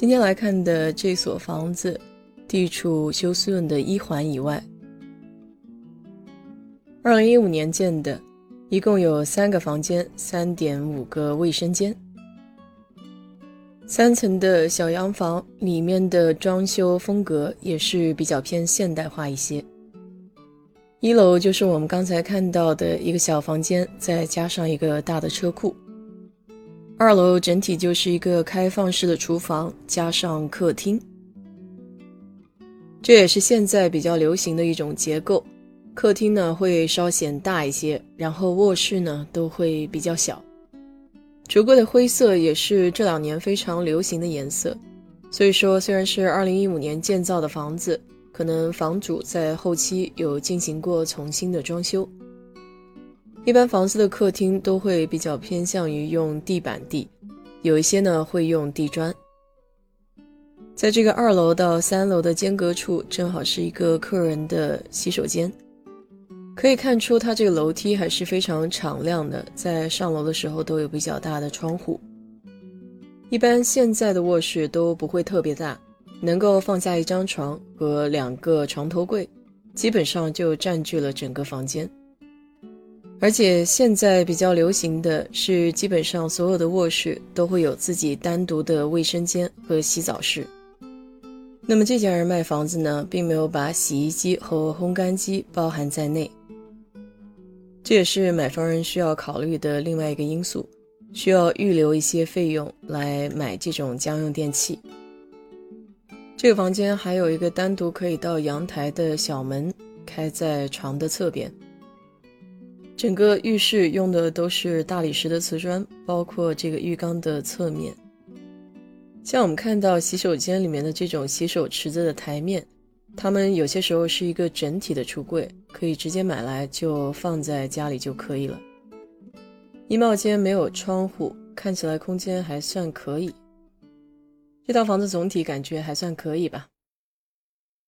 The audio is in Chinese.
今天来看的这所房子，地处休斯顿的一环以外。二零一五年建的，一共有三个房间，三点五个卫生间，三层的小洋房，里面的装修风格也是比较偏现代化一些。一楼就是我们刚才看到的一个小房间，再加上一个大的车库。二楼整体就是一个开放式的厨房，加上客厅，这也是现在比较流行的一种结构。客厅呢会稍显大一些，然后卧室呢都会比较小。橱柜的灰色也是这两年非常流行的颜色，所以说虽然是二零一五年建造的房子，可能房主在后期有进行过重新的装修。一般房子的客厅都会比较偏向于用地板地，有一些呢会用地砖。在这个二楼到三楼的间隔处，正好是一个客人的洗手间，可以看出它这个楼梯还是非常敞亮的，在上楼的时候都有比较大的窗户。一般现在的卧室都不会特别大，能够放下一张床和两个床头柜，基本上就占据了整个房间。而且现在比较流行的是，基本上所有的卧室都会有自己单独的卫生间和洗澡室。那么这家人卖房子呢，并没有把洗衣机和烘干机包含在内，这也是买房人需要考虑的另外一个因素，需要预留一些费用来买这种家用电器。这个房间还有一个单独可以到阳台的小门，开在床的侧边。整个浴室用的都是大理石的瓷砖，包括这个浴缸的侧面。像我们看到洗手间里面的这种洗手池子的台面，它们有些时候是一个整体的橱柜，可以直接买来就放在家里就可以了。衣帽间没有窗户，看起来空间还算可以。这套房子总体感觉还算可以吧。